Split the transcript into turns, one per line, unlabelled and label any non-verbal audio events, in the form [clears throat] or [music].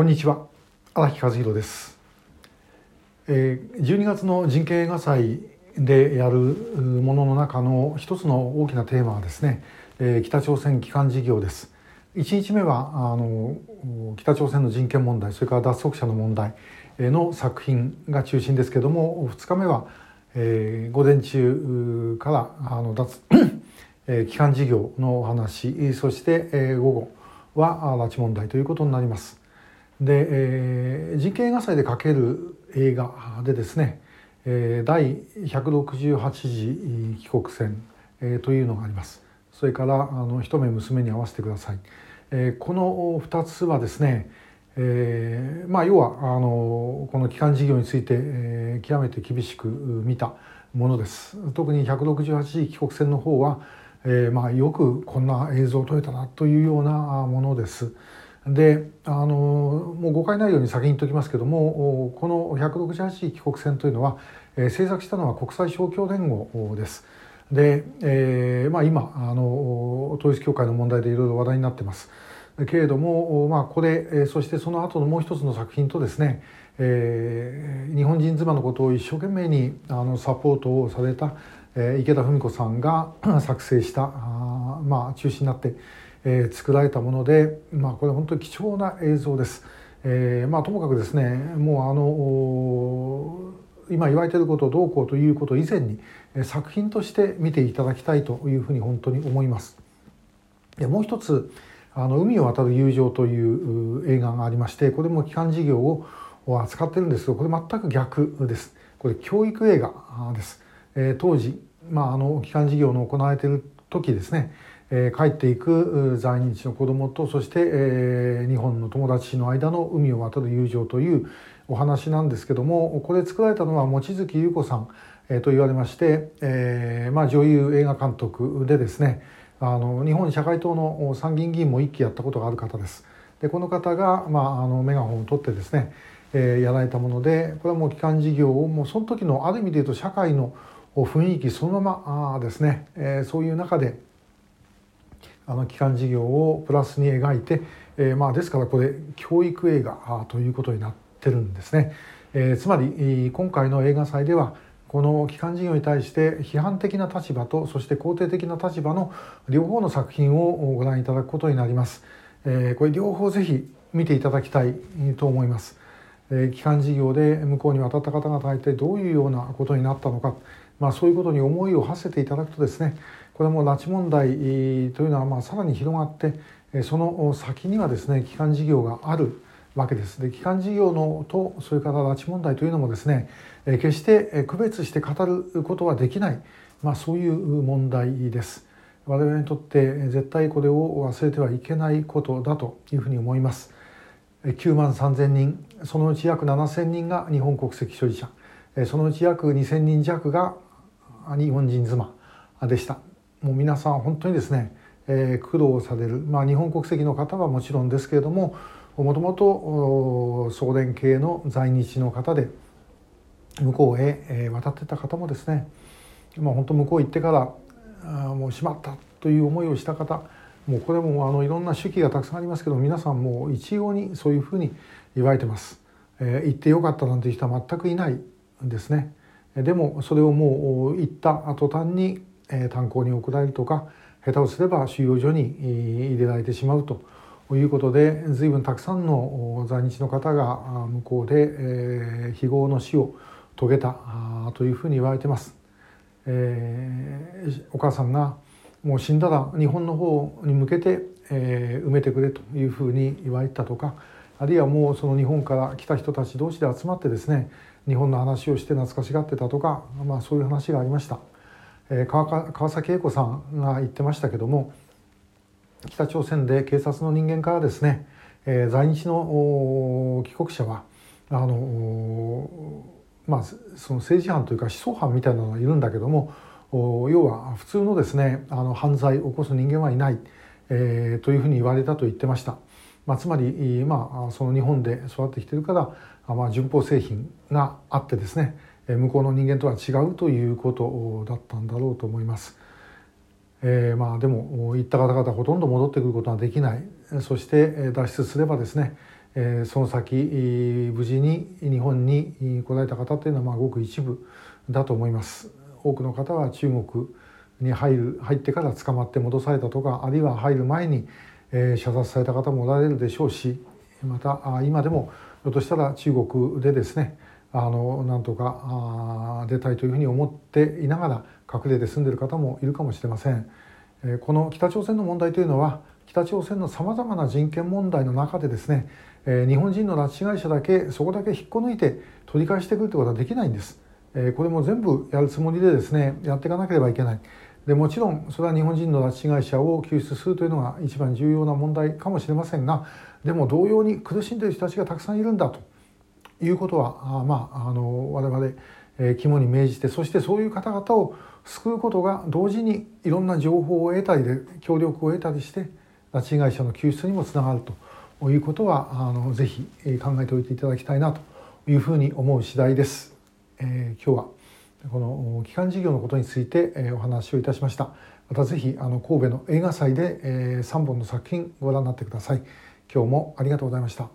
こんにちは。荒木和弘です、えー、12月の人権映画祭でやるものの中の一つの大きなテーマはですね、えー、北朝鮮帰還事業です。1日目はあの北朝鮮の人権問題それから脱足者の問題の作品が中心ですけども2日目は、えー、午前中からあの脱 [coughs] 帰還事業のお話そして、えー、午後は拉致問題ということになります。で、えー、人権映画祭でかける映画でですね、えー、第168次帰国戦、えー、というのがあります。それからあの一目娘に会わせてください、えー、この2つはですね、えー、まあ要はあのこの基幹事業について、えー、極めて厳しく見たものです。特に168次帰国戦の方は、えー、まあよくこんな映像を撮れたなというようなものです。であのもう誤解ないように先に言っておきますけどもこの168帰国船というのは、えー、制作したのは国際勝共連合です。で、えーまあ、今あの統一教会の問題でいろいろ話題になってます。けれども、まあ、これそしてその後のもう一つの作品とですね、えー、日本人妻のことを一生懸命にあのサポートをされた、えー、池田文子さんが [clears throat] 作成したあ、まあ、中心になってえー、作られたもので、まあ、これ本当に貴重な映像です。えーまあ、ともかくですねもうあの今言われていることをどうこうということ以前に作品として見ていただきたいというふうに本当に思います。でもう一つあの海を渡る友情という映画がありましてこれも基幹事業を扱ってるんですけどこれ全く逆です。これ教育映画です。えー、当時、まあ、あの基幹事業の行われている時ですねえ帰っていく在日の子どもとそして、え日本の友達の間の海を渡る友情というお話なんですけどもこれ作られたのは望月優子さん、えと言われまして、えまあ、女優映画監督でですねあの日本社会党の参議院議員も一期やったことがある方です。でこの方が、まあ、あのメガホンを取ってですね、えー、やられたものでこれはもう基幹事業をもうその時のある意味で言うと社会の雰囲気そのままあですね、えー、そういう中であの基幹事業をプラスに描いて、えー、まあですからこれ教育映画ということになってるんですね。えー、つまり今回の映画祭ではこの基幹事業に対して批判的な立場とそして肯定的な立場の両方の作品をご覧いただくことになります。えー、これ両方ぜひ見ていただきたいと思います。え基幹事業で向こうに渡った方々が一体どういうようなことになったのか、まあ、そういうことに思いを馳せていただくとですねこれも拉致問題というのはまあさらに広がってその先にはですね基幹事業があるわけです。で基幹事業のとそれから拉致問題というのもですね決して区別して語ることはできない、まあ、そういう問題です。我々にとって絶対これを忘れてはいけないことだというふうに思います。9万3,000人そのうち約7,000人が日本国籍所有者そのうち約2,000人弱が日本人妻でした。もう皆さん本当にですね、えー、苦労される、まあ、日本国籍の方はもちろんですけれどももともと送電系の在日の方で向こうへ渡ってた方もですね、まあ、本当向こう行ってからあもうしまったという思いをした方もうこれもあのいろんな手記がたくさんありますけど皆さんも一様にそういうふうに言われてます。えー、行ってよかったなんていう人は全くいないんですね。でもそれをもう行った途端に炭鉱に送られるとか下手をすれば収容所に入れられてしまうということで随分たくさんの在日の方が向こうで非業の死を遂げたというふうに言われてます。えー、お母さんがもう死んだら日本の方に向けて、えー、埋めてくれというふうに言われたとかあるいはもうその日本から来た人たち同士で集まってですね日本の話をして懐かしがってたとか、まあ、そういう話がありました。え、川崎英子さんが言ってましたけども北朝鮮で警察の人間からですね、えー、在日の帰国者はあのまあその政治犯というか思想犯みたいなのがいるんだけども要は普通のですねあの犯罪を起こす人間はいない、えー、というふうに言われたと言ってました。まあ、つまり、まあ、その日本で育ってきてるから、まあ、順法製品があってですね向こうの人間とは違うということだったんだろうと思います。えー、まあでも行った方々ほとんど戻ってくることはできないそして脱出すればですねえその先無事に日本に来られた方というのはまあごく一部だと思います多くの方は中国に入る入ってから捕まって戻されたとかあるいは入る前に、え射殺された方もおられるでしょうしまた今でもひょっとしたら中国でですねあのなんとか出たいというふうに思っていながら隠れて住んでいる方もいるかもしれません。この北朝鮮の問題というのは北朝鮮のさまざまな人権問題の中でですね日本人の拉致被害者だけそこだけ引っこ抜いて取り返してくるということはできないんです。これも全部やるつもりでですねやっていかなければいけない。でもちろんそれは日本人の拉致被害者を救出するというのが一番重要な問題かもしれませんがでも同様に苦しんでいる人たちがたくさんいるんだということはあまああの我々、え肝に銘じてそしてそういう方々を救うことが同時にいろんな情報を得たりで協力を得たりして拉致被害者の救出にもつながるということはあのぜひ考えておいていただきたいなというふうに思う次第です。えー、今日はこの基幹事業のことについてお話をいたしました。またぜひあの神戸の映画祭で3本の作品ご覧になってください。今日もありがとうございました。